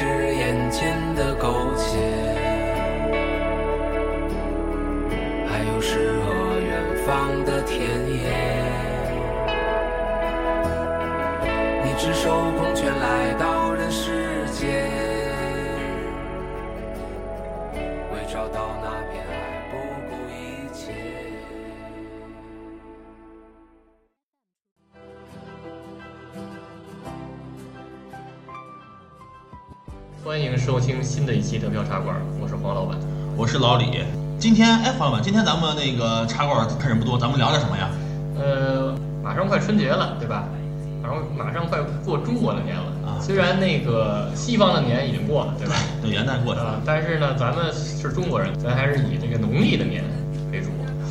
是眼前的狗。收听新的一期德票茶馆，我是黄老板。我是老李。今天哎，黄老板，今天咱们那个茶馆客人不多，咱们聊点什么呀？呃，马上快春节了，对吧？然后马上快过中国的年了啊虽然那个西方的年已经过了，对吧？等元旦过去啊、了，但是呢，咱们是中国人，咱还是以这个农历的年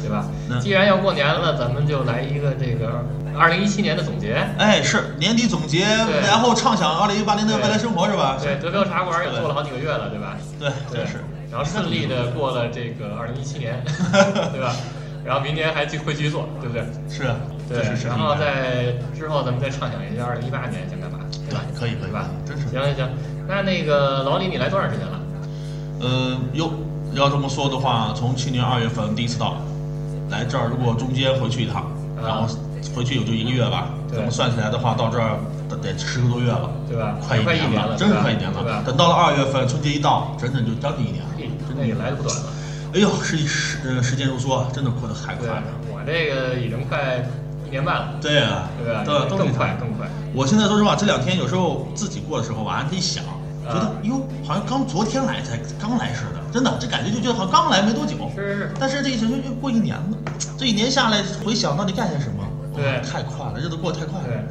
对吧那？既然要过年了，咱们就来一个这个二零一七年的总结。哎，是年底总结，然后畅想二零一八年的未来生活是吧？对，德标茶馆也做了好几个月了，对吧？对，是。然后顺利的过了这个二零一七年，对吧？然后明年还继会继续做，对不对？是，啊对是，然后在之后咱们再畅想一下二零一八年想干嘛，对吧？可以可以吧？真是行行行，那那个老李，你来多长时间了？呃，哟，要这么说的话，从去年二月份第一次到，来这儿，如果中间回去一趟，啊然后回去也就一个月吧，对咱们算起来的话，到这儿得得十个多月了，对吧？快一年了，真是快一年了。？等到了二月份，春节一到，整整就将近一年了。真的也来的不短了。哎呦，时时呃时间如梭，真的过得太快了。，我这个已经快一年半了，对啊，对吧？都更快更快。我现在说实话，这两天有时候自己过的时候，晚上一想，觉得啊哟，好像刚昨天来才刚来似的，真的，这感觉就觉得好像刚来没多久。是是是，但是这一想就又过一年了，这一年下来回想到底干些什么，对太快了，日子过得太快对了。。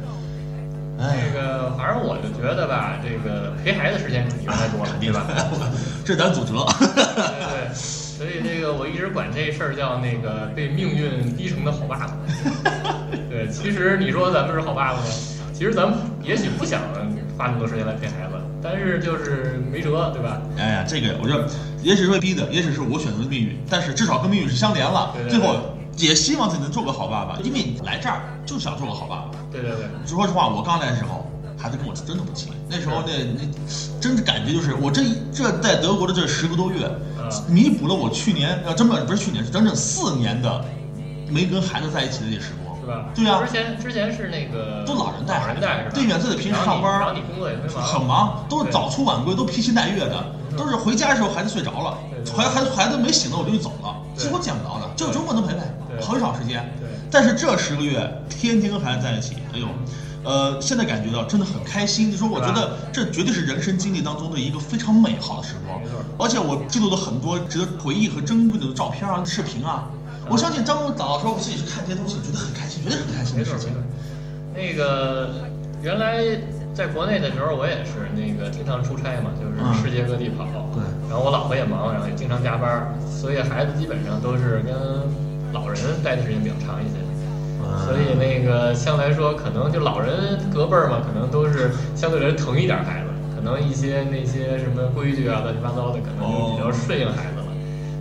那哎，个，反正我就觉得吧，这个陪孩子时间比原来多了，对吧？的，这咱祖哲。对对，所以这个我一直管这事儿叫那个被命运逼成的好爸爸。对，其实你说咱们是好爸爸吗？其实咱们也许不想花那么多时间来陪孩子，但是就是没辙，对吧？哎呀，这个我觉得也许是被逼的，也许是我选择的命运，但是至少跟命运是相连了。对对最后也希望自己能做个好爸爸，因为你来这儿就想做个好爸爸。对对对，说实话，我刚来的时候，孩子跟我真的不亲。那时候那那真的感觉就是我这这在德国的这十个多月，啊弥补了我去年呃，真的不是去年，是整整四年的没跟孩子在一起的那时光。对呀之前之前是那个都老人带老人带是吧？对呀自己平时上班然后你工作也特别很忙，都是早出晚归，都披星戴月的，都是回家的时候孩子睡着了孩孩子孩子没醒呢我就走了，几乎见不着的，只有周末能陪陪，很少时间。对。但是这十个月天天跟孩子在一起，哎呦，呃，现在感觉到真的很开心。就说我觉得这绝对是人生经历当中的一个非常美好的时光，而且我记录了很多值得回忆和珍贵的照片啊、视频啊。我相信张总早的时候自己去看这些东西，觉得很开心，绝对很开心的事情没错没错。。那个原来在国内的时候，我也是那个经常出差嘛，就是嗯世界各地跑。对然后我老婆也忙，然后也经常加班，所以孩子基本上都是跟老人待的时间比较长一些。所以那个相对来说，可能就老人隔辈儿嘛，可能都是相对来说疼一点孩子，可能一些那些什么规矩啊、乱七八糟的，可能就比较顺应孩子了。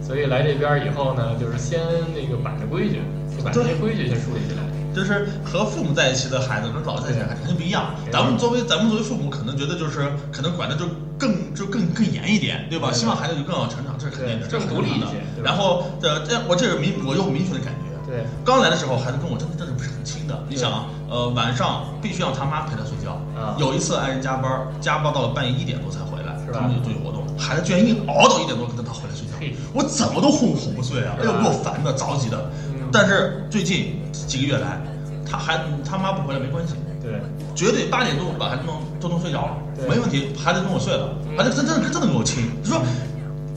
所以来这边以后呢，就是先那个把着规矩，就把这些规矩先树立起来。就是和父母在一起的孩子跟老人在一起的孩子肯定不一样。咱们作为咱们作为父母，可能觉得就是可能管的就更就更更严一点，对吧？希望孩子就更好成长，这是肯定的，这是独立一些然后这，这我这是明我有明确的感觉。对刚来的时候，孩子跟我真的真的不是很亲的。你想啊，呃，晚上必须让他妈陪他睡觉。啊有一次爱人加班，加班到了半夜一点多才回来，他们有队活动，孩子居然硬熬到一点多跟他回来睡觉，我怎么都哄哄不睡啊，哎呦，给我烦的，着急的。嗯但是最近几个月来，他孩子他妈不回来没关系，对绝对八点钟把孩子弄都能睡着了，没问题，孩子跟我睡了，嗯孩子真真的真的跟我亲。就说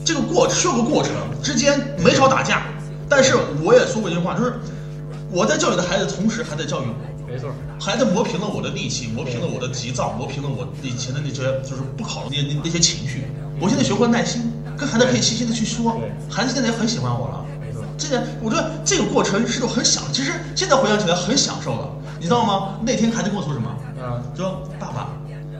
这个过是有个过程，之间没少打架，但是我也说过一句话，就是我在教育的孩子，同时还在教育我。没错，孩子磨平了我的戾气，磨平了我的急躁，磨平了我以前的那些就是不好的那那那些情绪。我现在学会耐心，跟孩子可以细心的去说对，孩子现在也很喜欢我了。这个我觉得这个过程是种很享，其实现在回想起来很享受的，你知道吗？那天孩子跟我说什么？嗯，说爸爸，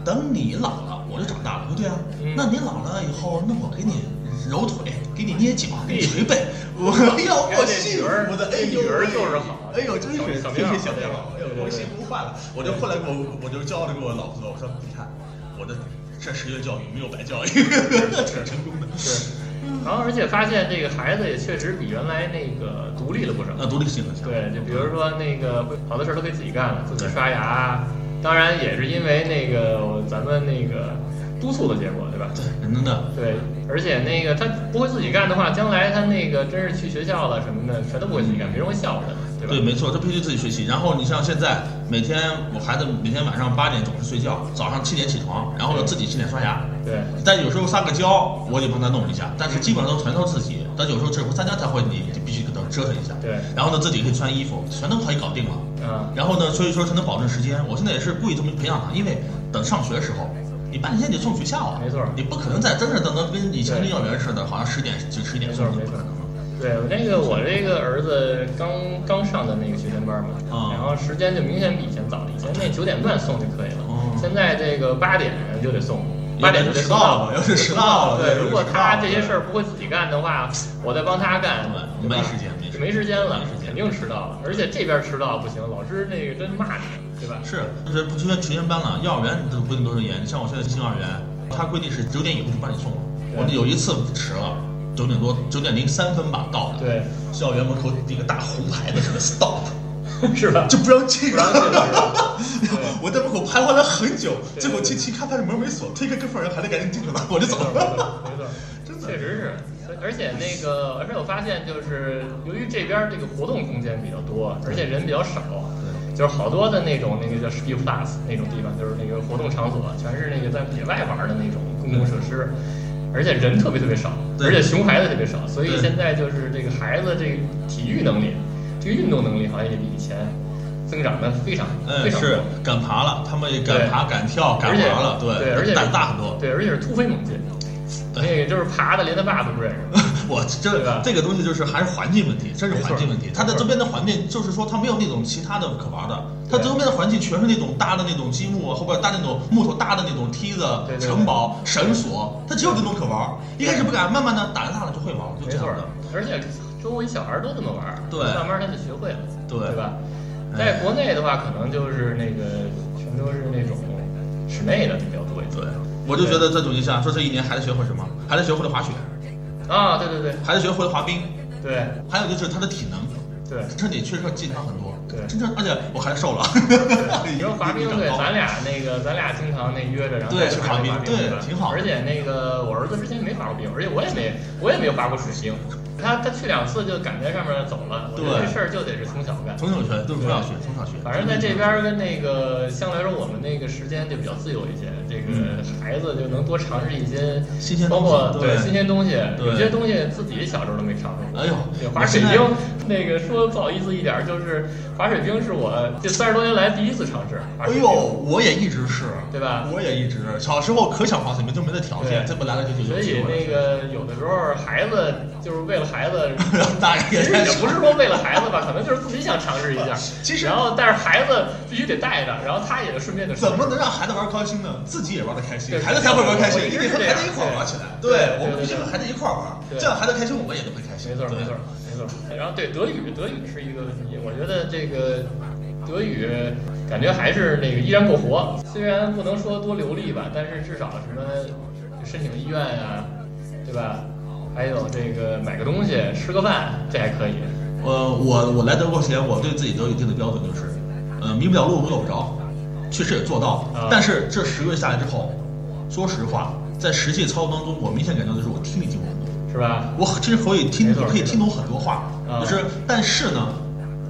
等你老了，我就长大了。我说对啊，嗯那你老了以后，那我给你揉腿，给你捏脚，给你捶背。我要，我这幸女儿福的，女儿就是好哎呦，真是小真棉袄小棉袄，哎呦，我幸福坏了。我就后来我我就骄傲的跟我老婆说，我说你看我的这十月教育没有白教育，挺成功的。对。然后而且发现这个孩子也确实比原来那个独立了不少。那，独立性很强。对，就比如说那个会好多事儿都可以自己干了，自己刷牙，当然也是因为那个咱们那个督促的结果，对吧？对，真的。对，而且那个他不会自己干的话，将来他那个真是去学校了什么的，全都不会自己干，别人会笑话他，对吧？对，没错，这必须自己学习。然后你像现在，每天我孩子每天晚上八点总是睡觉，早上七点起床，然后呢自己洗脸刷牙。对但有时候撒个娇，我得帮他弄一下，但是基本上都全都是自己。但有时候只会撒娇才会，你就必须给他折腾一下。对然后呢，自己可以穿衣服，全都可以搞定了。嗯，然后呢，所以说才能保证时间。我现在也是故意这么培养他，因为等上学的时候，你半天得送学校啊，没错你不可能在真是等到跟以前的幼儿园似的，好像十点就十一点没错送，没可能了。对我那个我这个儿子刚刚上的那个学前班嘛，啊然后时间就明显比以前早了，以前那九点半送就可以了，哦现在这个八点就得送。要八点就得送是迟到了要是迟到了对，如果他这些事儿不会自己干的话，我再帮他干，对对吧没时间没时间没时间了没时，间肯定迟到了。而且这边迟到不行，老师那个真骂你，对吧？是，就是不就像学前班了，幼儿园的规定都是严。像我现在新幼儿园，他规定是九点以后就帮你送了。我有一次迟了，九点多，九点零三分吧到的。对，校园门口一个大红牌子似的 stop，是吧？就不让进。我在门口徘徊了很久，对。结果进去看发现门没锁，推开跟缝人，还得赶紧进去了，我就走了。，没错，真的。确实是。而且那个，而且我发现，就是由于这边这个活动空间比较多，而且人比较少，就是好多的那种那个叫 Speed Plus 那种地方，就是那个活动场所，全是那个在野外玩的那种公共设施，而且人特别特别少，对而且熊孩子特别少，所以现在就是这个孩子这个体育能力，这个运动能力好像也比以前增长的非常嗯，非常是。敢爬了，他们也敢爬、敢跳、敢玩了，对，而且胆大很多。对，而且是突飞猛进，那个就是爬的连他爸都不认识。我这吧这个东西就是还是环境问题，真是环境问题。它的周边的环境就是说它没有那种其他的可玩的，它周边的环境全是那种搭的那种积木，后边搭那种木头搭的那种梯子对、城堡、绳索，它只有这种可玩。一开始不敢，慢慢的胆子大了就会玩，就这样的。，而且周围小孩都这么玩，对慢慢他就学会了，对对吧？哎在国内的话，可能就是那个全都是那种室内的比较多一点。对，我就觉得这种印象，说这一年孩子学会什么？孩子学会了滑雪，啊，对对对。孩子学会了滑冰，对。还有就是他的体能，对。身体确实要健康很多。对。真正而且我还瘦了。对，你说滑冰对，咱俩那个咱俩经常那约着，然后去滑冰对挺好。而且那个我儿子之前没滑过冰，而且我也没我也没有滑过水冰，他他去两次就赶在上面走了。我觉得对这事儿就得是从小干。从小学，都是从小学，从小学。反正在这边儿跟那个相对来说，我们那个时间就比较自由一些，这个孩子就能多尝试一些新鲜东西包括对新鲜东西，对有些东西自己小时候都没尝试过。哎呦滑水冰，那个说不好意思一点儿，就是滑水冰是我这三十多年来第一次尝试。哎呦，我也一直是，对吧我也一直，小时候可想滑水冰，就没那条件，对这不来了就就所以那个有的时候孩子就是为了孩子，也也不是说为了孩子吧，可能就是自己想尝试一下。其实然后但是孩子必须得带着，然后他也顺便的怎么能让孩子玩开心呢？自己也玩的开心，对孩子才会玩开心我。一你得和孩子一块儿玩起来。对对我们必须和孩子一块儿玩，对这样孩子开心，我们也都会开心。没错没错没错。然后对德语，德语是一个问题，我觉得这个德语感觉还是那个依然不活，虽然不能说多流利吧，但是至少什么申请医院呀、对吧？还有这个买个东西、吃个饭，这还可以。呃，我我来德国前，我对自己都有一定的标准就是，呃，迷不了路，摸不着，确实也做到啊。但是这十个月下来之后，说实话，在实际操作当中，我明显感到就是我听力进步很多。是吧？我其实可以听可以听懂很多话，啊就是但是呢，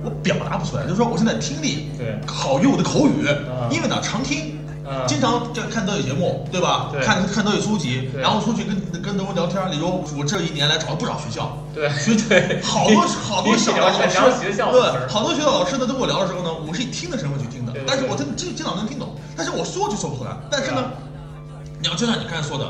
我表达不出来。就是说我现在听力对好于我的口语啊，因为呢常听，嗯经常就看德语节目，对吧？对看看德语书籍，然后出去跟跟德国聊天。你说我这一年来找了不少学校，对学对，好多 好多小的老师学校对，好多学校老师呢都跟我聊的时候呢，我是以听的身份去听的但是我真的经经常能听懂，但是我说就说不出来。但是呢，你要就像你刚才说的。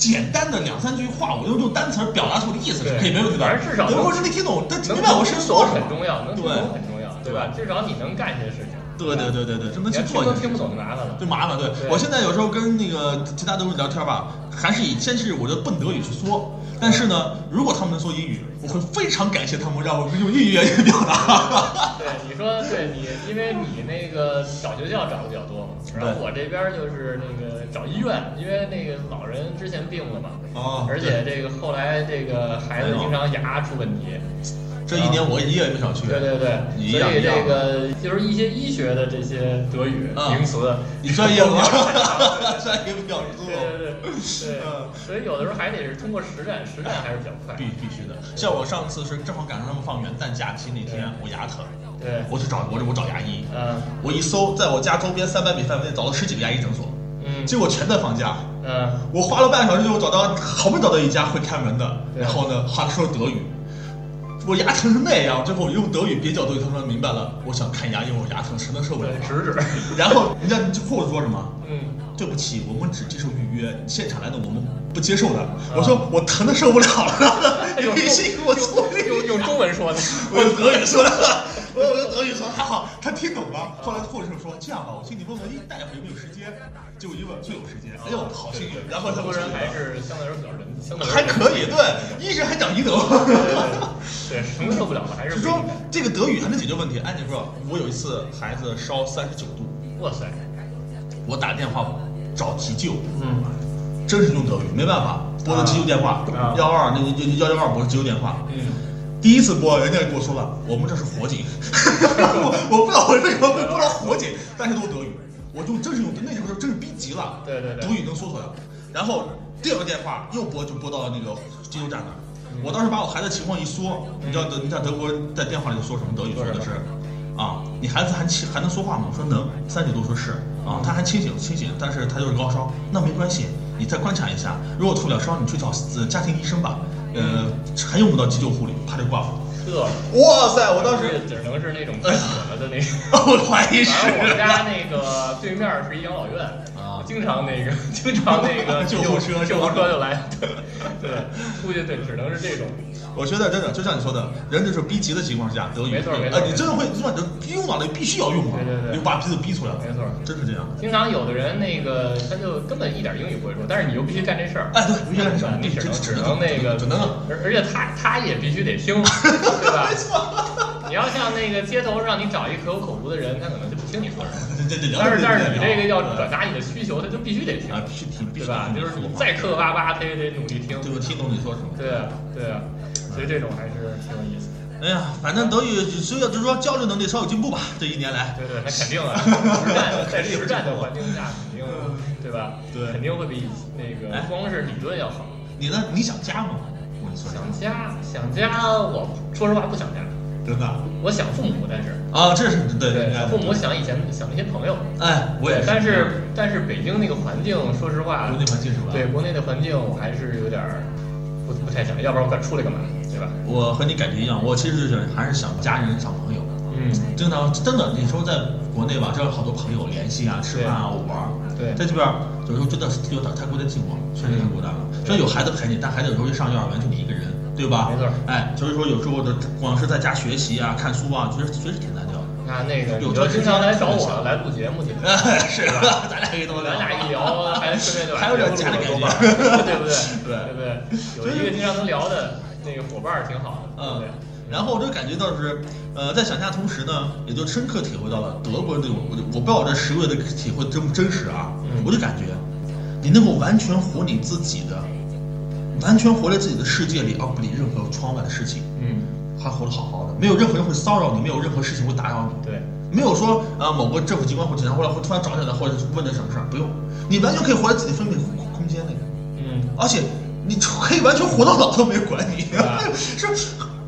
简单的两三句话，我用用单词表达出我的意思是可以没问题的。反正至少德国人得听懂，但能明白我是听说什么。懂很重要，能听对懂很重要，对吧？至少你能干这些事情。对对对对对，这能你要去做都听不懂就麻烦了。就麻烦。对对我现在有时候跟那个其他德国人聊天吧，还是以先是我就笨德语去说，但是呢，如果他们能说英语，我会非常感谢他们让我用英语言语表达。对，你说对你，因为你那个找学校找的比较多嘛，然后我这边就是那个找医院，因为那个老人之前病了嘛，哦而且这个后来这个孩子经常牙出问题，这一年我一个也没少去。对对对，你一所以样这个就是一些医学的这些德语嗯名词，你专业吗？专业比较多。对对对，嗯所以有的时候还得是通过实战，实战还是比较快。必必须的，像我上次是正好赶上他们放元旦假期那天，我牙疼，对，我去找我我找牙医，嗯我一搜，在我家周边三百米范围内找了十几个牙医诊所，嗯结果全在放假。嗯，我花了半个小时就找到，好不容易找到一家会开门的，对然后呢，还说德语。我牙疼成那样，最后我用德语蹩脚德语，他说明白了，我想看牙，因为我牙疼，实在受不了对，。指指，然后人家就护士说什么？嗯。对不起，我们只接受预约，现场来的我们不接受的。我说我疼的受不了了，你用微信给我处理。用用中文说的，我用德语说的，我用德语说，还好他听懂了。后来护士说这样吧，我请你问问大夫有没有时间。结果一问就有时间，哎呦好幸运。然后他中国人还是相对来说比较人，相对还可以，对，医生还讲医德。对对对，对什么受不了了还是就说这个德语还能解决问题。按你说，我有一次孩子烧三十九度，哇塞，我打电话找急救，嗯，真是用德语，没办法，拨的急救电话啊，幺二那个幺幺二拨的急救电话。嗯，第一次拨，人家跟我说了，我们这是火警，我 我不知道我为什么会拨到火警，但是都德语，我就真是用那时候真是逼急了，对对对。德语能说出来。然后第二个电话又拨就拨到那个急救站那儿，我当时把我孩子情况一说，你知道德你知道德国人在电话里说什么德语？说的是，啊，你孩子还清还能说话吗？我说能，三十多说是啊，他还清醒清醒，但是他就是高烧，那没关系，你再观察一下，如果退不了烧，你去找呃家庭医生吧，呃，还用不到急救护理，啪就挂了。这哇塞！我当时，只能是那种太死了的那种。我怀疑是。反正我们家 那个对面是一养老院啊经常那个 经常那个 救护车救护车就来，对对，估计对，只能是这种。我觉得真的就像你说的，人就是逼急的情况下，德语，没错没错呃，你真的会，是吧？你用到了，必须要用啊，对对对你把鼻子逼出来了，没错真是这样。经常有的人那个他就根本一点英语不会说，但是你又必须干这事儿。哎，对，必须干这事儿，你只能只只能那个只能，而而且他他也必须得听，对吧没？错。你要像那个街头让你找一个可有可无的人，他可能就不听你说什么。对对对，但是但是你这个要对转达你的需求，他就必须得听啊，，必须听，对吧？听就是你再磕磕巴巴，他也得努力听。对我听懂你说什么。对啊，对啊，所以这种还是挺有意思的。哎呀，反正德语所以就是说交流能力稍有进步吧，这一年来。对对，那肯定啊，实战在实战的 环境下，肯定对吧？对肯定会比那个哎光是理论要好。你呢？你想加吗？想加，想加，我说实话不想家，真的我想父母，但是啊，这是对对对父母想以前想那些朋友，哎，我也是，但是但是北京那个环境，说实话，国内环境是吧？对国内的环境，我还是有点儿不不太想，要不然我敢出来干嘛，对吧？我和你感觉一样，我其实就是还是想家人、想朋友。嗯，经常真的，你说在国内吧，这有好多朋友联系啊、吃饭啊、玩儿。对在这边儿有时候真的是有点太孤单寂寞，确实太孤单了。虽然有孩子陪你，但孩子有时候一上幼儿园就你一个人，对吧？没错哎，所以说有时候的光是在家学习啊、看书啊，觉得确实挺单调的。那那个有你就经常来找我来录节目去，哎，是吧？咱俩可以多聊。咱俩一聊，还顺便就 还有点家的感觉对不对？对对对？有一个经常能聊的那个伙伴儿挺好的，嗯？，然后我就感觉到是，呃，在想家同时呢，也就深刻体会到了德国人这种，我就我不知道我这十个月的体会真不真实啊，嗯我就感觉，你能够完全活你自己的，完全活在自己的世界里，而不理任何窗外的事情，嗯，还活得好好的，没有任何人会骚扰你，没有任何事情会打扰你，对，没有说啊、某个政府机关或警察过来会突然找你来，或者问你什么事儿，不用，你完全可以活在自己分配空空间内。嗯，而且你可以完全活到老都没人管你，啊 是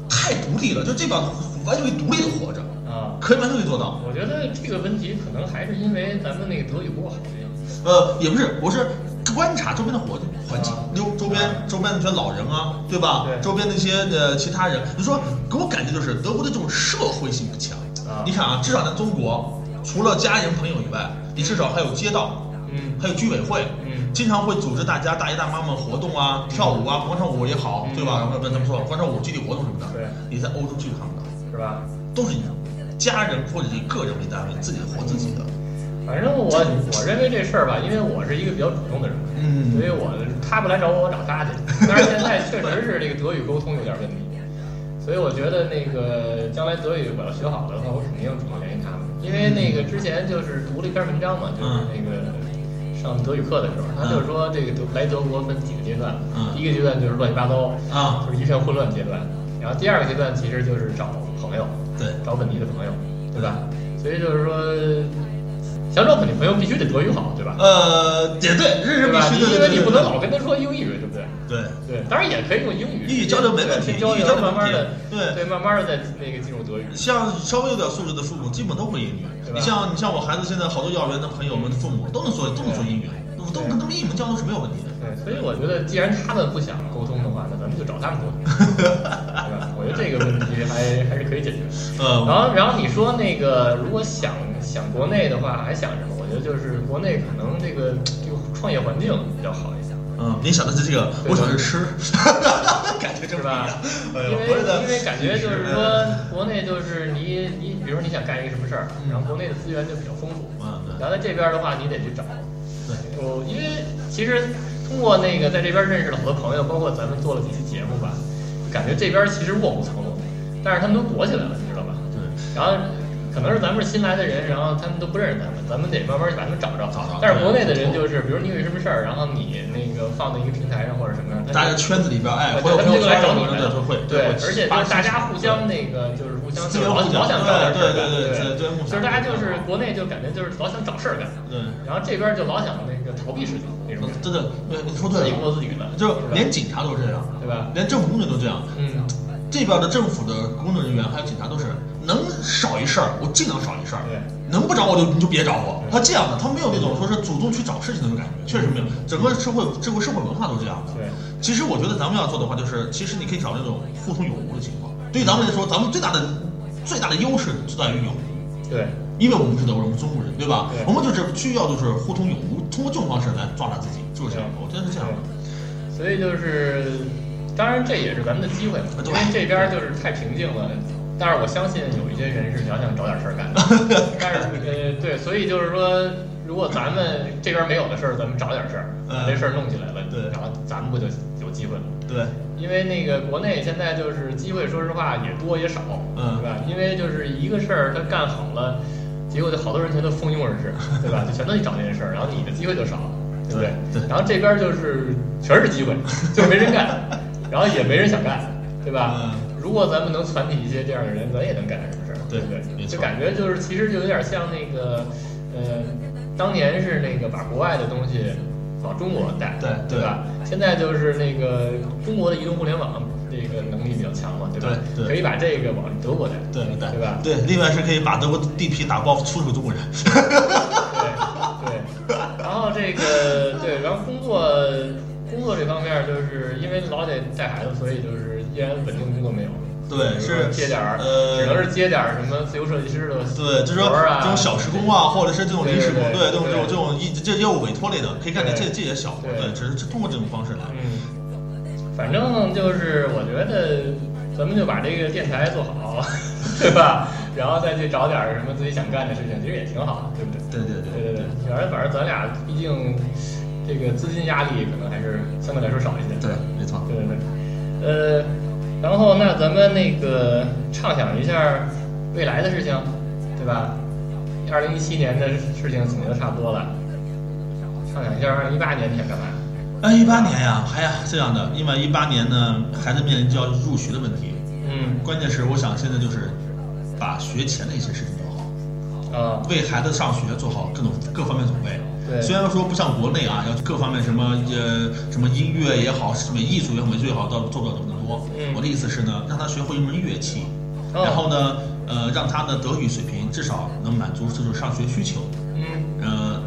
太独立了，就这帮完全可以独立的活着。啊，可以完全可以做到。我觉得这个问题可能还是因为咱们那个德语不够好的原因。呃，也不是，我是观察周边的环环境啊，溜周边周边那些老人啊，对吧？对周边那些呃其他人，你说给我感觉就是德国的这种社会性不强。啊你看啊，至少在中国，除了家人朋友以外，你至少还有街道，嗯还有居委会，嗯经常会组织大家大爷大妈们活动啊，跳舞啊，广场舞也好，嗯对吧？然后不咱们说广场舞、集体活动什么的，对你在欧洲去看不到，是吧？都是以家人或者以个人为单位，自己活自己的。反正我我认为这事儿吧，因为我是一个比较主动的人，嗯。所以我他不来找我，我找他去。但是现在确实是这个德语沟通有点问题，所以我觉得那个将来德语我要学好了的话，我肯定主动联系他们。因为那个之前就是读了一篇文章嘛，就是那个上德语课的时候，他就是说这个德来德国分几个阶段，嗯。第一个阶段就是乱七八糟啊。就是一片混乱阶段，然后第二个阶段其实就是找朋友，对。找本地的朋友，对吧？所以就是说，想找本地朋友必须得德语好，对吧？呃，也对，日日？必须的因为你不能老跟他说英语，对不对？对。对，当然也可以用英语，英语交流没问题先交流英语交，流没问题慢慢的，对对，慢慢的再那个进入德语。像稍微有点素质的父母，基本都会英语。你像你像我孩子现在好多幼儿园的朋友们的父母都能说都能说英语，都都跟他们一门交流是没有问题的。对，所以我觉得，既然他们不想沟通的话，那咱们就找他们沟通，对吧？我觉得这个问题还还是可以解决。嗯然呃，后，然后你说那个，如果想想国内的话，还想什么？我觉得就是国内可能这个这个创业环境比较好一些。嗯，你想的是这个，我想的是吃，感觉是吧因为因为感觉就是说，国内就是你你，比如说你想干一个什么事儿，嗯然后国内的资源就比较丰富，然后在这边的话，你得去找。因为其实通过那个在这边认识了好多朋友，包括咱们做了几期节目吧，感觉这边其实卧虎藏龙，但是他们都躲起来了，你知道吧？对，然后可能是咱们是新来的人，然后他们都不认识咱们，咱们得慢慢把他们找着。找着但是国内的人就是，比如你有什么事儿，然后你那个放在一个平台上或者什么样，大家圈子里边，哎，对他们就会有朋友圈来找你来了什么的都会，对，而且就是大家互相那个就是互相就是老老想找点事儿干，对对对对对对，就是大家就是国内就感觉就是老想找事儿干，对，然后这边就老想那个逃避事情那种，真的，对，你说对自己过了，自己的，就连警察都是这样，对吧？连政府工作人都这样。嗯，这边的政府的工作人员还有警察都是能少一事儿，我尽量少一事儿。对，能不找我就你就别找我。他这样的，他没有那种说是主动去找事情的那种感觉，确实没有。整个社会这个社会文化都是这样的。对，其实我觉得咱们要做的话，就是其实你可以找那种互通有无的情况。对于咱们来说，咱们最大的最大的优势就在于有无。对，因为我们是德国人，我们中国人，对吧？对我们就是需要就是互通有无，通过这种方式来壮大自己，就是这样的。我觉得是这样的。所以就是，当然这也是咱们的机会嘛，因为这边就是太平静了。但是我相信有一些人是想想找点事儿干的，但是呃对，所以就是说，如果咱们这边没有的事儿，咱们找点事儿，把这事儿弄起来了，对然后咱们不就有机会了？对，因为那个国内现在就是机会，说实话也多也少，嗯对吧？因为就是一个事儿他干好了，结果就好多人全都蜂拥而至，对吧？就全都去找这件事儿，然后你的机会就少了，对不对？对然后这边就是全是机会，就没人干，然后也没人想干，对吧？嗯如果咱们能传递一些这样的人，咱也能干点什么事儿，对不对？就感觉就是其实就有点像那个，呃，当年是那个把国外的东西往中国带，对对吧？现在就是那个中国的移动互联网这个能力比较强嘛，对吧？对对可以把这个往德国带，对对对吧？对，另外是可以把德国地皮打包出售中国人。对对，然后这个对，然后工作工作这方面，就是因为老得带孩子，所以就是依然稳定工作没有。对，是接点儿，呃只能是接点儿什么自由设计师的对，就是说这种小时工啊，或者是这种临时工，对对这种这种这种业这业务委托类的，可以干点这这也小活，对对，只是通过这种方式来。嗯，反正就是我觉得咱们就把这个电台做好，对吧？然后再去找点儿什么自己想干的事情，其实也挺好，对不对？对对对对对对，反正反正咱俩毕竟这个资金压力可能还是相对来说少一些。对，没错。对对对，呃，然后那咱们那个畅想一下未来的事情，对吧？二零一七年的事情总结的差不多了，畅想一下二零一八年你想干嘛？哎，一八年呀，还呀这样的，因为一八年呢，孩子面临就要入学的问题，嗯，关键是我想现在就是把学前的一些事情做好。啊，为孩子上学做好各种各方面准备。对。虽然说不像国内啊，要各方面什么呃什么音乐也好，什么艺术也好，美术也好，倒做不了这么多。嗯。我的意思是呢，让他学会一门乐器，哦。然后呢，呃，让他的德语水平至少能满足这种上学需求，嗯。呃，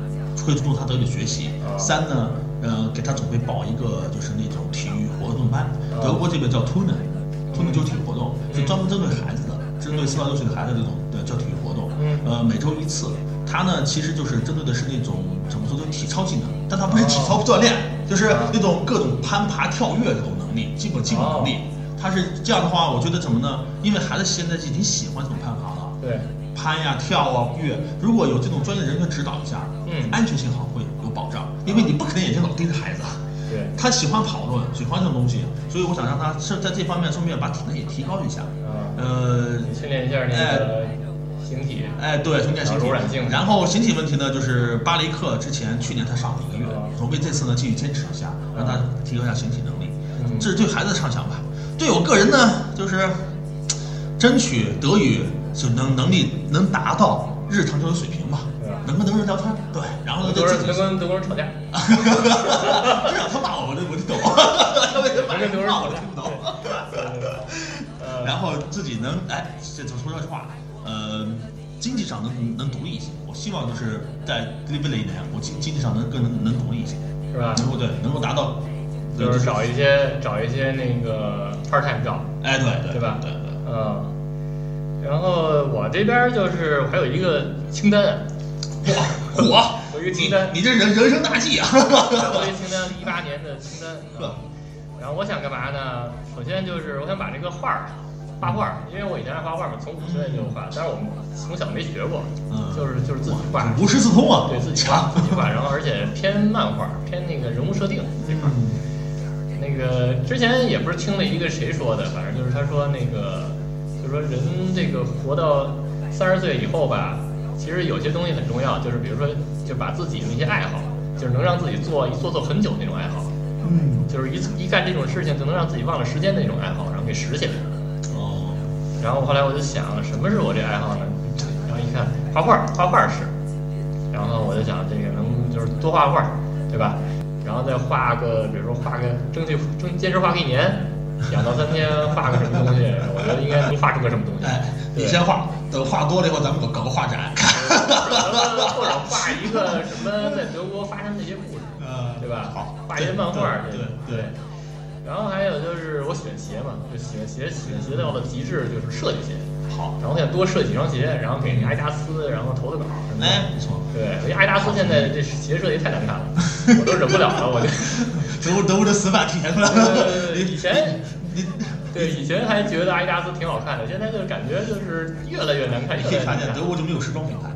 会注重他德语学习。啊三呢，呃，给他准备报一个就是那种体育活动班，啊德国这边叫 Turnen，Turnen 就是体育活动，是专门针对孩子的，针对四到六岁的孩子这种的叫体育活动。嗯。呃，每周一次。他呢，其实就是针对的是那种怎么说，就体操技能，但他不是体操锻炼，就是啊那种各种攀爬、跳跃这种能力，基本基本能力。他是这样的话，我觉得怎么呢？因为孩子现在已经喜欢这种攀爬了，对，攀呀、跳啊、跃，如果有这种专业人员指导一下，嗯安全性好会有保障，因为你不可能眼睛老盯着孩子，啊对，他喜欢讨论，喜欢这种东西，所以我想让他是在这方面顺便把体能也提高一下，啊，呃，训练一下那个形体，哎，对，重建形体柔软性然后形体问题呢，就是巴雷克之前去年才上了一个月啊，准备这次呢继续坚持一下，让他提高一下形体能力嗯。这是对孩子的畅想吧。对我个人呢，就是争取德语就能能力能达到日常交流水平吧能跟德国人聊天，对，然后呢，德国就自己人能跟德国人吵架，至少他骂我，我就我就懂，他为什么能跟德国人骂我听不懂。然后自己能哎，这怎么说这话？呃，经济上能能独立一些。我希望就是在利贝勒一年，我经经济上能更能能独立一些，是吧？能够对能够达到，对就是找一些找一些那个 part time job，哎对对对吧对对，嗯，然后我这边就是还有一个清单，哇火！有一个清单，你这人人生大计啊！然后这清单一八年的清单，啊 然后我想干嘛呢？首先就是我想把这个画儿画画，因为我以前爱画画嘛，从五岁就画，但是我们从小没学过，嗯就是就是自己画，无师自通啊，对自己画。自己画，然后而且偏漫画，偏那个人物设定这块儿。那个之前也不是听了一个谁说的，反正就是他说那个，就说人这个活到三十岁以后吧，其实有些东西很重要，就是比如说就把自己的那些爱好，就是能让自己做一做做很久那种爱好，嗯就是一一干这种事情就能让自己忘了时间的那种爱好，然后给拾起来。哦，然后后来我就想，什么是我这爱好呢？然后一看，画画，画画是。然后我就想，这个能就是多画画，对吧？然后再画个，比如说画个，争取争坚持画个一年，两到三天画个什么东西，我觉得应该能画出个什么东西。哎，你先画，等画多了以后，咱们搞搞个画展，或者画一个什么在德国发生的一些故事，呃 对吧？好，画一些漫画，对对对对。然后还有就是我喜欢鞋嘛，就喜欢鞋，喜欢鞋到了极致就是设计鞋。好，然后我想多设几双鞋，然后给那阿迪达斯，然后投投稿什么的。哎，不错。对，因为阿迪达斯现在这鞋设计太难看了，我都忍不了了，我就。德国德国的死法体现出来了。以前你 对以前还觉得阿迪达斯挺好看的，现在就感觉就是越来越难看，你可以看。德国就没有时装品牌，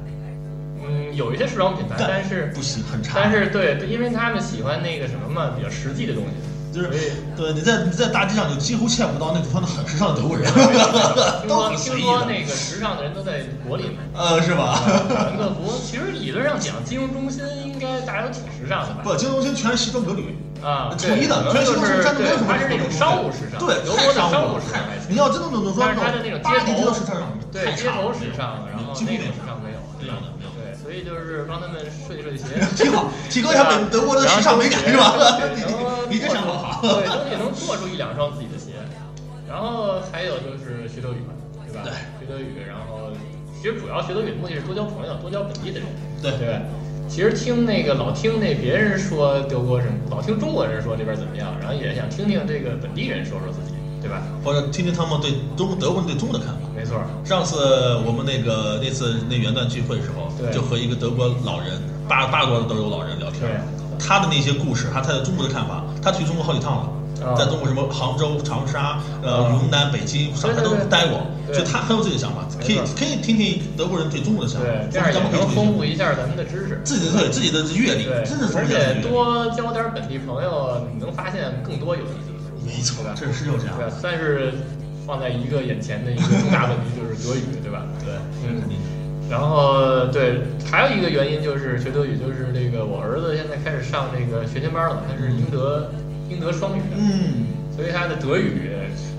嗯，有一些时装品牌，但是不行，很差。但是对，对因为他们喜欢那个什么嘛，比较实际的东西，就是对你在你在大街上就几乎见不到那种穿的很时尚的德国人，听 都说听很随意的，说那个时尚的人都在国里买。呃，是吧？法兰克福其实理论上讲，金融中心应该大家都挺时尚的吧？不，金融中心全是西装革履，啊，统一的，对可能就是全是西装革履，真的没有什么对它是那种商务时尚，对，德国的太商务时尚。你要真的那种说但是它的那种巴黎街头的时尚，对街头时尚，然后那种时尚没有，没有的没有对，所以就是帮他们设计设计鞋，挺好，提高一下美德国的时尚美感是吧？对，能你你这想法好，对，能也能做出一两双自己的鞋。然后还有就是学德语嘛，对吧？对学德语，然后其实主要学德语的目的是多交朋友，多交本地的人。对对。其实听那个老听那别人说德国人，老听中国人说这边怎么样，然后也想听听这个本地人说说自己，对吧？或者听听他们对中德国人对中国的看法。没错。上次我们那个那次那元旦聚会的时候对，就和一个德国老人，八八十多的德国老人聊天，他的那些故事，他他在中国的看法，他去中国好几趟了。啊在中国什么杭州、长沙、呃啊云南、北京、上海都待过，对所以他很有自己的想法，可以可以听听德国人对中国的想法，对，这样也咱们可以能丰富一下咱们的知识。自己的对自己的阅历对，，真是而且。多交点本地朋友，你能发现更多有意思的事情。没错这是就是这样对。吧？但是放在一个眼前的一个重大问题就是德语，对吧？对，嗯。然后对，还有一个原因就是学德语，就是那个我儿子现在开始上这个学前班了，他是英德英德双语的，嗯，所以他的德语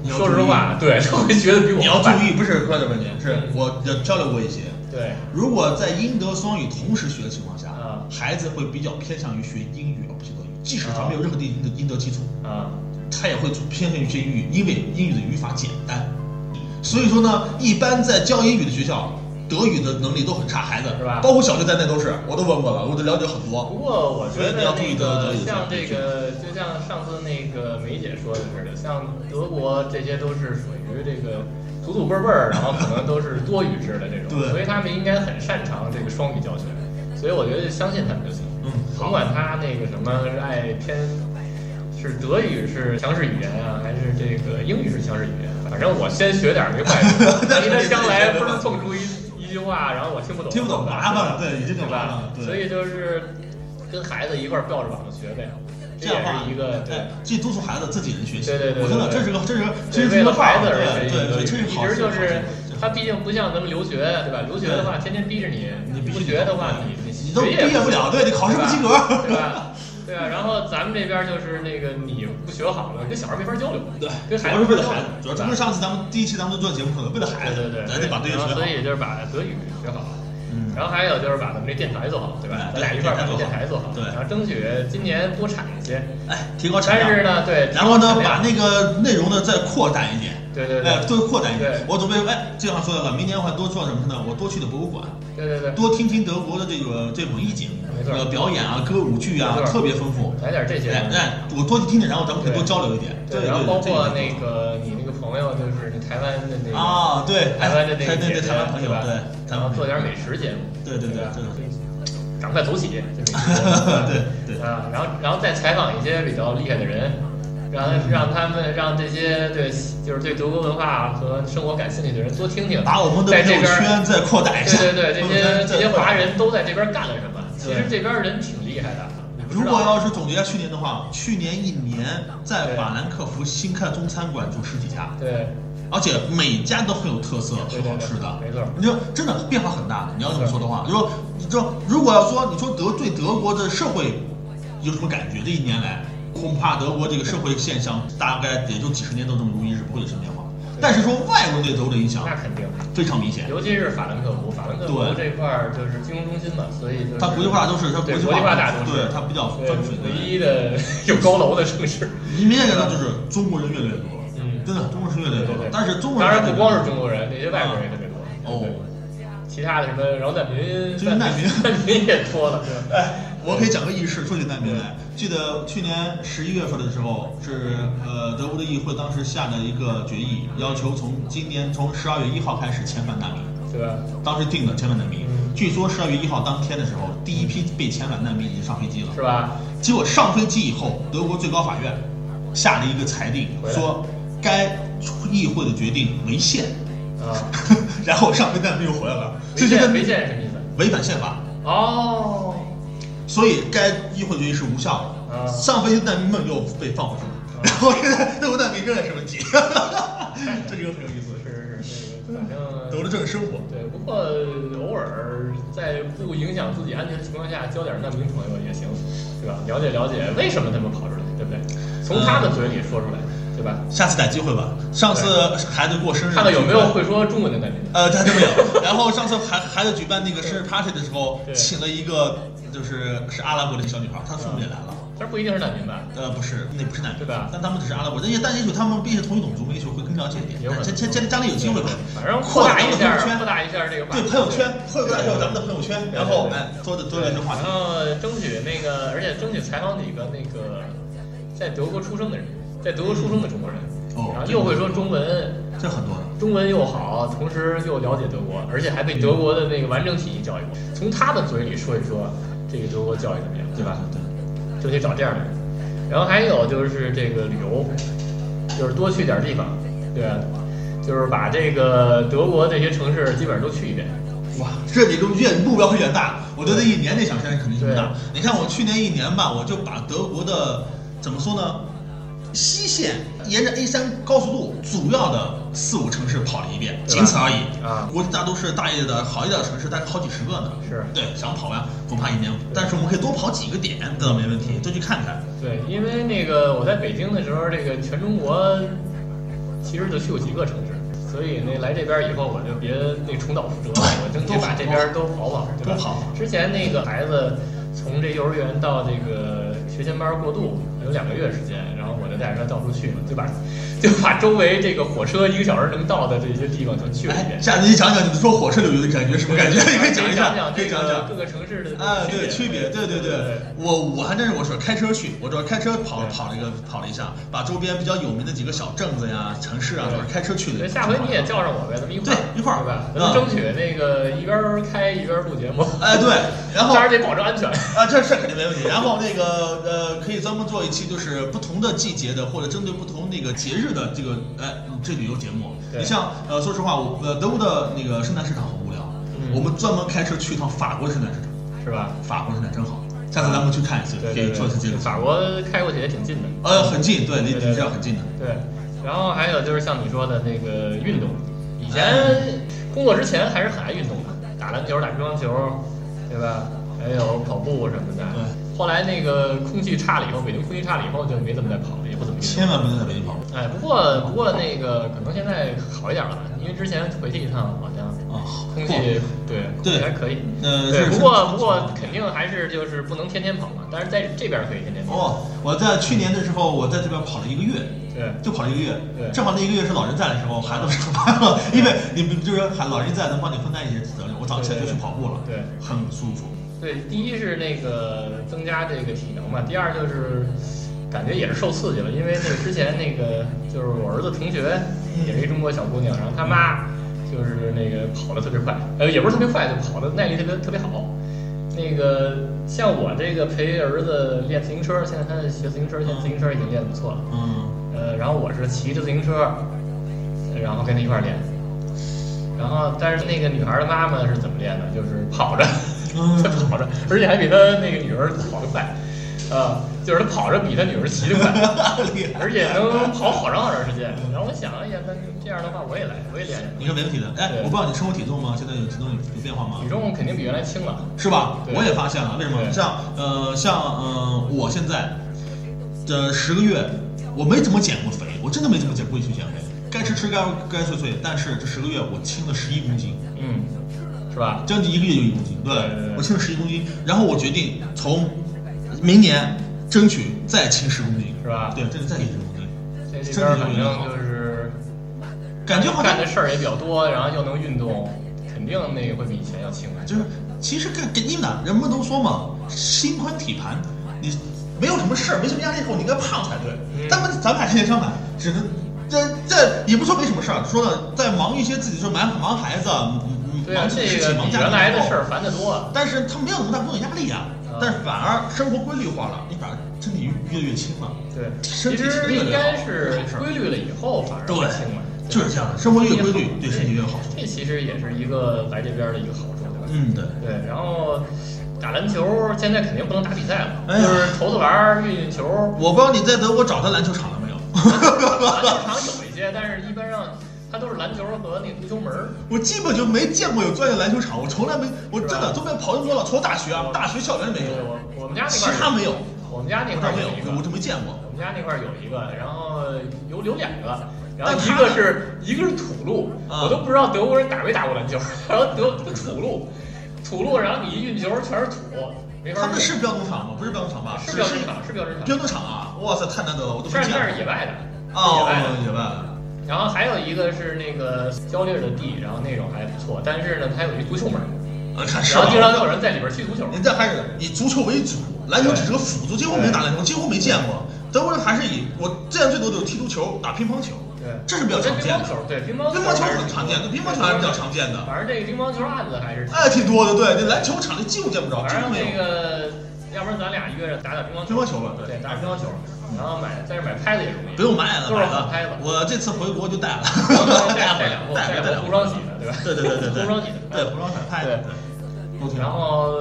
你，说实话，对，他会学的比我你要注。意，不是快的问题，是我要交流过一些。对，如果在英德双语同时学的情况下，啊。孩子会比较偏向于学英语而不学德语，即使他没有任何的英德英德基础，啊，他也会偏向于学英语，因为英语的语法简单。所以说呢，一般在教英语的学校，德语的能力都很差，孩子是吧？包括小学在内都是，我都问过了，我都了解很多。不。过我觉得像这个，就像上次那个梅姐说的似的，像德国这些都是属于这个祖祖辈辈儿，然后可能都是多语制的这种，对。所以他们应该很擅长这个双语教学，所以我觉得就相信他们就行，嗯，甭管他那个什么爱偏是德语是强势语言啊，还是这个英语是强势语言，反正我先学点儿没坏处，万一他将来不是蹦出一一句话，然后我听不懂，听不懂麻烦了，对，已经对挺麻烦了，？对。所以就是跟孩子一块儿吊着膀子学呗，这样的话是一个对哎，这督促孩子自己能学习。对对对我真的，对这是个，这是这对，为了是一个孩子而对学习对对，这是。一直就是好他毕竟不像咱们留学，对吧？留学的话，天天逼着你，你不学的话，你你你都毕业不了，对你考试不及格。对吧？对啊，然后咱们这边就是那个你不学好了，跟小孩没法交流，对，跟主孩子没法交流要是为了孩子，主要这不是上次咱们第一期咱们做节目可能，为了孩子，对对对，咱得把德语学好然后所。以就是把德语学好。嗯，然后还有就是把咱们这电台做好，对吧？对咱俩一块儿把这电台做好，对然后争取今年多产一些。哎，提高产量。但是呢，对，然后呢，把那个内容呢再扩展一点。对对哎，对多扩展一点。我准备，哎，这样说的了，明年我还多做什么呢？我多去点博物馆，对对对，多听听德国的这个这文艺节目，没错呃，表演啊，歌舞剧啊特别丰富。来点这些哎我多去听听，然后咱们可以多交流一点。对，然后包括那个你那个朋友，就是那台湾的那个啊，对，台湾的那哎对对个姐姐台湾朋友，对吧？对，台湾朋友。然后做点美食节目，对对对吧？对。赶快走起，对对。啊，然后然后再采访一些比较厉害的人，让让他们让这些对就是对德国文化和生活感兴趣的人多听听，把我们的在这边圈再扩大一下。对对对，这些这些华人都在这边干了什么？其实这边人挺厉害的，如果要是总结一下去年的话，去年一年在法兰克福新开中餐馆就十几家，对而且每家都很有特色，很好吃的。没错你说真的变化很大的。你要这么说的话，你说你说如果要说你说德对德国的社会有什么感觉？这一年来，恐怕德国这个社会现象大概也就几十年都这么如一日，不会有什么变化。但是说外国对德国的影响那肯定。非常明显。尤其是法兰克福，法兰克福这块儿就是金融中心嘛，所以就是它国际化都是它国际国际化大都都市，对它比较分水的。唯一的有高楼的城市。你明显感到就是中国人越来越多，嗯真的中国人是越来越多对对。但是中国人当然不光是中国人，那些外国人也特别多。哦，其他的什么，然后难民，就是难民难民也多了。对吧哎，我可以讲个轶事，说起难民来。记得去年十一月份的时候，是呃德国的议会当时下了一个决议，要求从今年从十二月一号开始遣返难民。对吧？当时定的遣返难民嗯，据说十二月一号当天的时候，第一批被遣返难民已经上飞机了。是吧？结果上飞机以后，德国最高法院下了一个裁定，说该议会的决定违宪，啊，然后上飞难民又回来了，违宪违宪是什么意思？违反宪法，哦，所以该议会决议是无效的。啊上飞机的难民们又被放回去了，然后现在德国难民仍然是问题，这就很有意思，是是这个，反正德国的政治生活。对，不过偶尔在不影响自己安全的情况下交点难民朋友也行，对吧？了解了解为什么他们跑出来，对不对？从他们嘴里说出来，对吧？下次逮机会吧。上次孩子过生日，看看有没有会说中文的难民。呃，他真没有。然后上次孩孩子举办那个生日 party 的时候，请了一个就是是阿拉伯的小女孩，她父母也来了。这不一定是难民吧？呃，不是，那不是难民，对吧但他们只是阿拉伯人，也但也许他们毕竟是同一种族，也许会更了解一点这这这将来有机会吧。反正扩大一下，扩大一下这个话对朋友圈，扩大一下咱们的朋友圈，然后哎，多的多的这话题然。后争取那个，而且争取采访几个那个在德国出生的人，在德国出生的中国人，哦然后又会说中文，这很多的。中文又好，同时又了解德国，而且还被德国的那个完整体系教育过。从他的嘴里说一说这个德国教育怎么样，对吧？对。就得找这样的人。然后还有就是这个旅游，就是多去点地方，对吧？就是把这个德国这些城市基本上都去一遍。哇，这你都越目标会远大，我觉得一年内想象肯定越大。你看我去年一年吧，我就把德国的怎么说呢，西线沿着 A 三高速路主要的四五城市跑了一遍，仅此而已。啊国际大都市大一点的好一点的城市，大概好几十个呢。是对，想跑呀，恐怕一年，但是我们可以多跑几个点，这倒没问题，多去看看。对，因为那个我在北京的时候，这个全中国其实就去过几个城市，所以那来这边以后我就别那重蹈覆辙了，我争取把这边都跑跑，对跑之前那个孩子从这幼儿园到这个学前班过渡有两个月时间，我就带着他到处去嘛，对吧？就把周围这个火车一个小时能到的这些地方都去了一哎，遍。下次你讲讲你说火车旅游的感觉什么感觉？你可以讲一下，讲可以讲讲。这个各个城市的啊，对，区别，对对对对，我我还真是我是开车去，我主要开车跑跑了一个跑了一下，把周边比较有名的几个小镇子呀、城市啊，都是开车去的对，。下回你也叫上我呗，咱们一块儿对一块儿对吧？嗯咱们争取那个一边儿开一边儿录节目，哎，对，然后当然得保证安全。啊，这这肯定没问题。然后那个呃，可以专门做一期，就是不同的季节的，或者针对不同那个节日的这个哎这旅游节目。你像呃，说实话，我呃德国的那个圣诞市场很无聊，嗯我们专门开车去一趟法国的圣诞市场，是吧？法国圣诞真好，下次咱们去看一次，可以做一次记录。法国开过去也挺近的。呃，很近，对，离离这儿很近的。对，然后还有就是像你说的那个运动，以前工作之前还是很爱运动的，打篮球、打乒乓球，对吧？还有跑步什么的。对。后来那个空气差了以后，北京空气差了以后就没怎么再跑了，也不怎么。千万不能在北京跑哎，不过不过那个可能现在好一点了，因为之前回去一趟好像啊！空气对对还可以。呃，对，不过不过肯定还是就是不能天天跑嘛，但是在这边可以天天跑。哦，我在去年的时候，我在这边跑了一个月，对就跑了一个月，对正好那一个月是老人在的时候，孩子上班了，因为你们就是喊老人在能帮你分担一些责任，我早上起来就去跑步了，对很舒服。对，第一是那个增加这个体能嘛，第二就是感觉也是受刺激了，因为那个之前那个就是我儿子同学也是一中国小姑娘，然后她妈就是那个跑得特别快，呃也不是特别快，就跑的耐力特别特别好。那个像我这个陪儿子练自行车，现在他学自行车，现在自行车已经练得不错了。嗯，呃，然后我是骑着自行车，然后跟他一块儿练。然后，但是那个女孩的妈妈是怎么练的？就是跑着，嗯她跑着，而且还比他那个女儿跑得快，啊，就是他跑着比他女儿骑得快，而且能跑好长好长时间。然后我想，了一下，那这样的话我也来，我也练练。你说没问题的。哎，我不知道你生活体重吗？现在有体重有有变化吗体？重肯定比原来轻了，是吧？我也发现了，为什么？像呃像呃我现在这十个月，我没怎么减过肥，我真的没怎么减过去减肥，该吃吃该该睡睡，但是这十个月我轻了十一公斤。嗯，是吧？将近一个月就一公斤，对我轻了十一公斤，然后我决定从明年争取再轻十公斤，是吧对，争取再轻十公斤，在这边反正就是感觉好像干的事儿也比较多，然后又能运动，肯定那个会比以前要轻。就是，其实跟跟你呢，人们都说嘛，心宽体盘，你没有什么事儿，没什么压力后，你应该胖才对。嗯但们咱们俩现在相反，只能这这也不说没什么事儿，说呢，在忙一些自己说忙忙孩子，对啊，这个比原来的事儿烦得多了。但是他没有那么大工作压力呀、啊但是反而生活规律化了，你反而身体越越轻了。对，身体应该是规律了以后反而轻了。就是这样的，生活越规律，对身体越好。这其实也是一个来这边的一个好处，对吧？嗯，对。对，然后打篮球现在肯定不能打比赛了，哎就是投投玩儿、运运球。我不知道你在德国找他篮球场了没有？篮球场有一些，但是一般上它都是篮球和那个足球门儿。我基本就没见过有专业篮球场，我从来没，我真的都没跑那么多了，除了大学啊，大学校园里没有，我我们家那块儿他没有，我们家那块儿没有我就没见过。我们家那块儿有一个，然后有有两个，然后但一个是一个是土路，啊我都不知道德国人打没打过篮球，然后德土路，土路，然后你一运球全是土，没法运。他们是标准场吗？不是标准场吧？是标准场，是标准场，标准场啊！哇塞，太难得了，我都没但是见过。那是野外的，哦野外的。，野外的。然后还有一个是那个焦裂的地，然后那种还不错，但是呢，它有一足球门，啊，看是然后经常吧？有人在里边踢足球。人家还是以足球为主，篮球只是个辅助，几乎没打篮球，几乎没见过。德国人还是以我见最多的有踢足球、打乒乓球，对，这是比较常见的。乒乓球，对乒乓球很常见的，乒乓球还是比较常见的。反正这个乒乓球案子还是挺哎，挺多的，对，那篮球场里几乎见不着，几反正那乎没有。个，要不然咱俩约着打打乒乓球。乒乓球吧对，打打乒乓球，然后买在这买拍子也容易。不用买了，都是拍子。我这次回国就带了，带带两部，带了，两部服装洗的，对吧？对对对对对，服装洗的。对服装洗拍的，然。后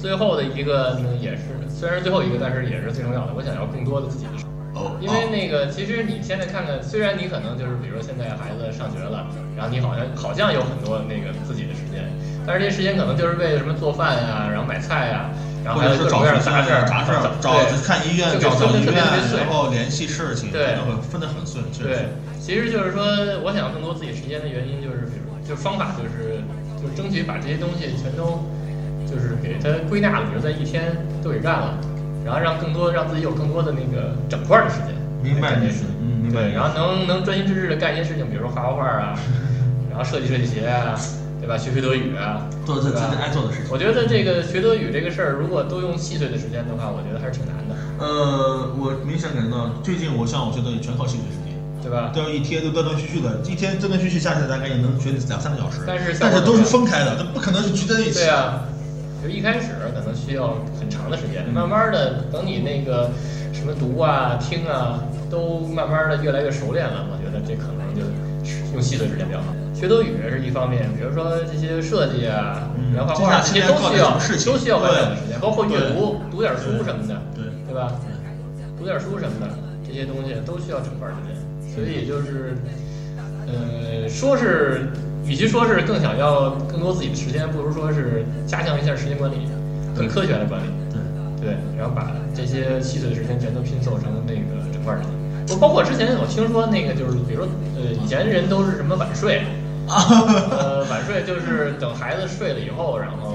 最后的一个呢，也是虽然是最后一个，但是也是最重要的。我想要更多的自己的时间。哦，因为那个，其实你现在看看，虽然你可能就是，比如说现在孩子上学了，然后你好像好像有很多那个自己的时间，但是这些时间可能就是为了什么做饭呀，然后买菜呀，然后或者是找还有各种各样杂事儿，杂事儿，找对看医院，找找医院然后联系事情，对真的会分得很碎，对，其实就是说，我想要更多自己时间的原因，就是比如，就是方法，就是就是争取把这些东西全都就是给它归纳了，比如在一天都给干了，然后让更多让自己有更多的那个整块儿的时间。明白干这事你意思，嗯，明白。然后能能专心致志的干一些事情，比如说画画画啊，然后设计设计鞋啊，对吧？学学德语做自自己爱做的事情。我觉得这个学德语这个事儿，如果都用细碎的时间的话，我觉得还是挺难的，呃，我明显感觉到最近我像我学德语全靠细碎时间。对吧？都要一天就断断续续的，一天断断续续下来大概也能学两三个小时。但是但是都是分开的，它不可能是聚在一起。对啊，就一开始可能需要很长的时间，慢慢的等你那个什么读啊、听啊，都慢慢的越来越熟练了，我觉得这可能就用细碎时间比较好。学德语是一方面，比如说这些设计啊、嗯然后画画这些都需要都需要完整的时间，包括阅读、读点书什么的，对对。吧？读点书什么的，这些东西都需要整块时间，所以就是，呃，说是与其说是更想要更多自己的时间，不如说是加强一下时间管理，更科学的管理，对。对，然后把这些细碎的时间全都拼凑成那个整块时间。我包括之前我听说那个就是，比如说呃，以前人都是什么晚睡，呃，晚睡就是等孩子睡了以后，然后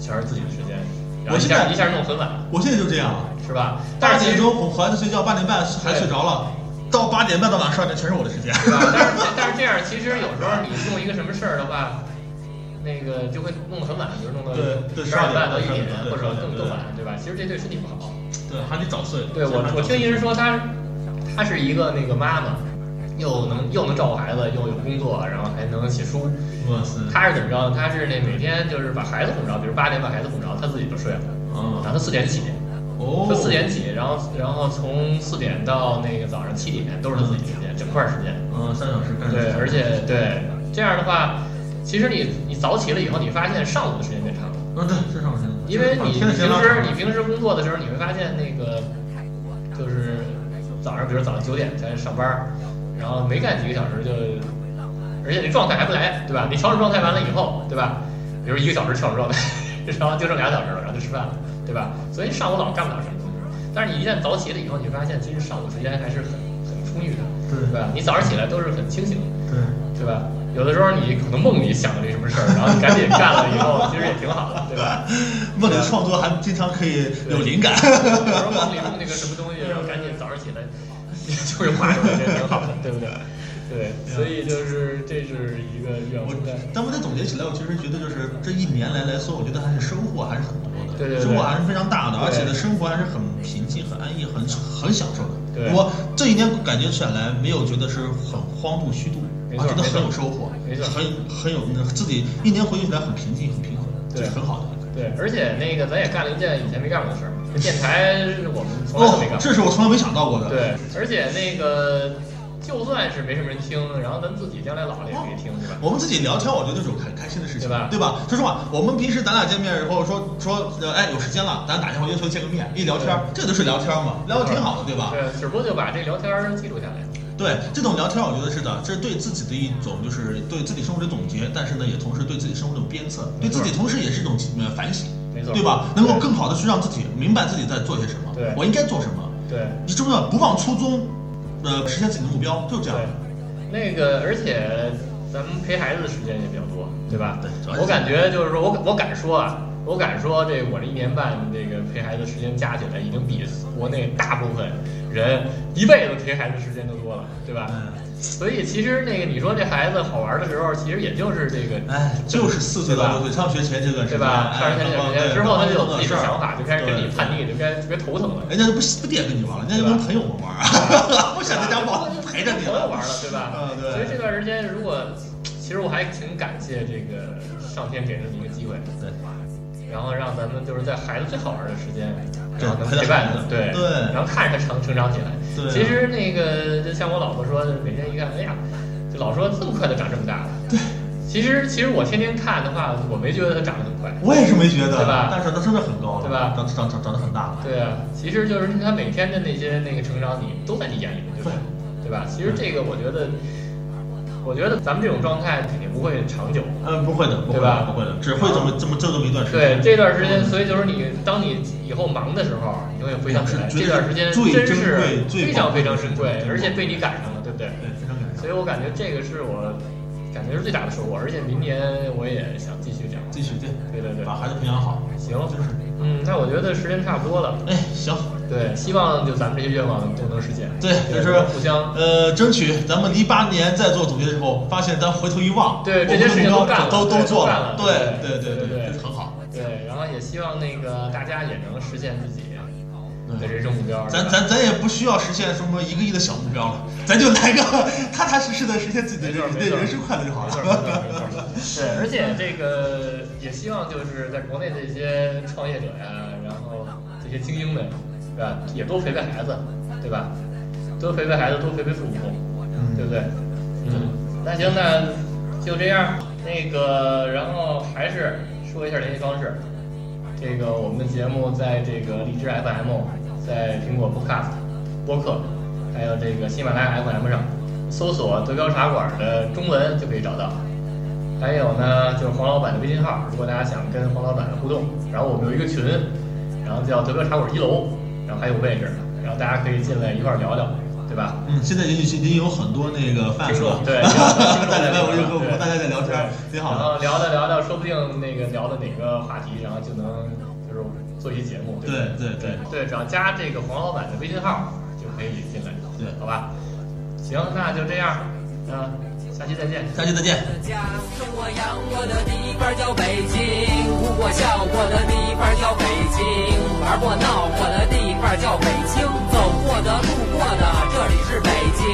全是自己的时间，然后我现在下一下弄很晚，我现在就这样，是吧？八但是其实点钟哄孩子睡觉，八点半孩子睡着了，到八点半到晚上十二点全是我的时间。但是但是这样，其实有时候你弄一个什么事儿的话，那个就会弄得很晚，比如弄到十二点半到一点或者更更晚，对吧？其实这对身体不好。对，还得早睡。对我我听一人说他他是一个那个妈妈，又能又能照顾孩子，又有工作，然后还能写书。哇塞，他是怎么着？他是那每天就是把孩子哄着，比如八点把孩子哄着，他自己就睡了，然嗯，后他四点起。哦，他四点起，然后然后从四点到那个早上七点都是他自己的时间，整块儿时间。嗯，三小时干对，而且对这样的话，其实你你早起了以后，你发现上午的时间变长了，嗯，对，是上午时间，因为你天的时间平时你平时工作的时候，你会发现那个就是早上，比如早上九点才上班，然后没干几个小时就，而且你状态还不来，对吧？你调整状态完了以后，对吧？比如一个小时调整状态，然后就剩俩小时了，然后就吃饭了，对吧？所以上午老干不了什么东西。但是你一旦早起了以后，你会发现其实上午时间还是很很充裕的，对对吧？你早上起来都是很清醒的。对，对吧？有的时候你可能梦里想了一什么事儿，然后你赶紧干了以后，其实也挺好的，对吧？梦里创作还经常可以有灵感。有时候梦里梦那个什么东西，然后赶紧早上起来 就是画我觉得挺好的，对不对？对，所以就是这是一个愿望但我在。咱们再总结起来，我其实觉得就是这一年来来说，我觉得还是收获还是很多的，对对对收获还是非常大的，而且呢，生活还是很平静、很安逸、很很享受的。对我这一年感觉下来，没有觉得是很荒度虚度，没错啊，觉得很有收获，没错很很有那自己一年回忆起来很平静、很平衡，这对是很好的。对，而且那个咱也干了一件以前没干过的事儿，这电台是我们从来都没干过。，哦这是我从来没想到过的。对，而且那个就算是没什么人听，然后咱自己将来老了也可以听，对吧？我们自己聊天，我觉得是种开开心的事情，对吧对吧？说实话，我们平时咱俩见面以后说说，呃哎，有时间了，咱打电话约出来见个面，一聊天，这个都是聊天嘛，聊的挺好的，对吧？对，只不过就把这聊天记录下来。对，这种聊天，我觉得是的，这是对自己的一种，就是对自己生活的总结，但是呢，也同时对自己生活的鞭策，对自己同时也是一种呃反省，没错对吧？能够更好的去让自己明白自己在做些什么，对我应该做什么，对。你重要不忘初衷，呃，实现自己的目标，就这样对。，那个而且咱们陪孩子的时间也比较多，对吧？对我感觉就是说我我敢说啊，我敢说这我这一年半这个陪孩子时间加起来，已经比国内大部分人一辈子陪孩子时间都多了，对吧？嗯，所以其实那个你说这孩子好玩的时候，其实也就是这个，哎，就是四岁到六岁上学前这段时间，对吧？上哎学前这段时间之后，他就有自己的想法，就开始跟你叛逆，就该特别头疼了。人家就不不惦跟你玩了，人家就跟朋友们玩儿，不想在家玩，就陪着你了，朋友玩了，对吧？嗯对所以这段时间，如果其实我还挺感谢这个上天给了你一个机会，对。然后让咱们就是在孩子最好玩的时间，对然后能陪伴他，对对然后看着他成成长起来。对啊其实那个就像我老婆说，每天一看，哎呀，就老说这么快就长这么大了。对。其实其实我天天看的话，我没觉得他长得很快。我也是没觉得，对吧但是他真的很高了，对吧长长长长得很大了。对啊，其实就是他每天的那些那个成长，你都在你眼里，对吧对？对吧？其实这个我觉得，我觉得咱们这种状态肯定不会长久。嗯，不会的，不会对吧的，不会的，只会这么这么就这么一段时间对。这段时间，所以就是你，当你以后忙的时候，你就会回想起来，这段时间最真是最非常非常珍贵而且被你赶上了，对不对？对，非常感谢。所以我感觉这个是我感觉是最大的收获，而且明年我也想继续这样。继续对，对对对把孩子培养好。行就是，嗯，那我觉得时间差不多了。哎，行，对，希望就咱们这些愿望都能实现。对，就是互相呃，争取咱们一八年再做总结的时候，发现咱回头一望，对这些事情都干了，都都做了。对对对对对，很好。对，然后也希望那个大家也能实现自己的人生目标。咱咱咱也不需要实现什么一个亿的小目标了，咱就来个踏踏实实的实现自己的人生快乐就好了。对，而且这个 也希望就是在国内的一些创业者呀，然后这些精英们，对吧？也多陪陪孩子，对吧？多陪陪孩子，多陪陪父母，对不对？嗯，那行，那就这样。那个，然后还是。说一下联系方式，这个我们的节目在这个荔枝 FM，在苹果 Podcast 播客，还有这个喜马拉雅 FM 上搜索“德标茶馆”的中文就可以找到。还有呢，就是黄老板的微信号，如果大家想跟黄老板互动，然后我们有一个群，然后叫“德标茶馆一楼”，然后还有位置，然后大家可以进来一块儿聊聊。对吧？嗯，现在已经已经有很多那个饭了，对，大家在和和大家在聊天，挺好。然后聊着聊着，说不定那个聊的哪个话题，然后就能就是做一节目。对对对对，只要加这个黄老板的微信号就可以进来。对，好吧。行，那就这样。嗯，下期再见。下期再见。生我养我的地方叫北京，哭过笑过的地方叫北京，玩过闹过的地方叫北京，走过的路过的这里是北京，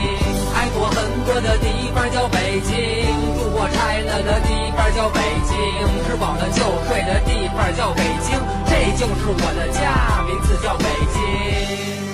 爱过恨过的地方叫北京，住过拆了的地方叫北京，吃饱了就睡的地方叫北京，这就是我的家，名字叫北京。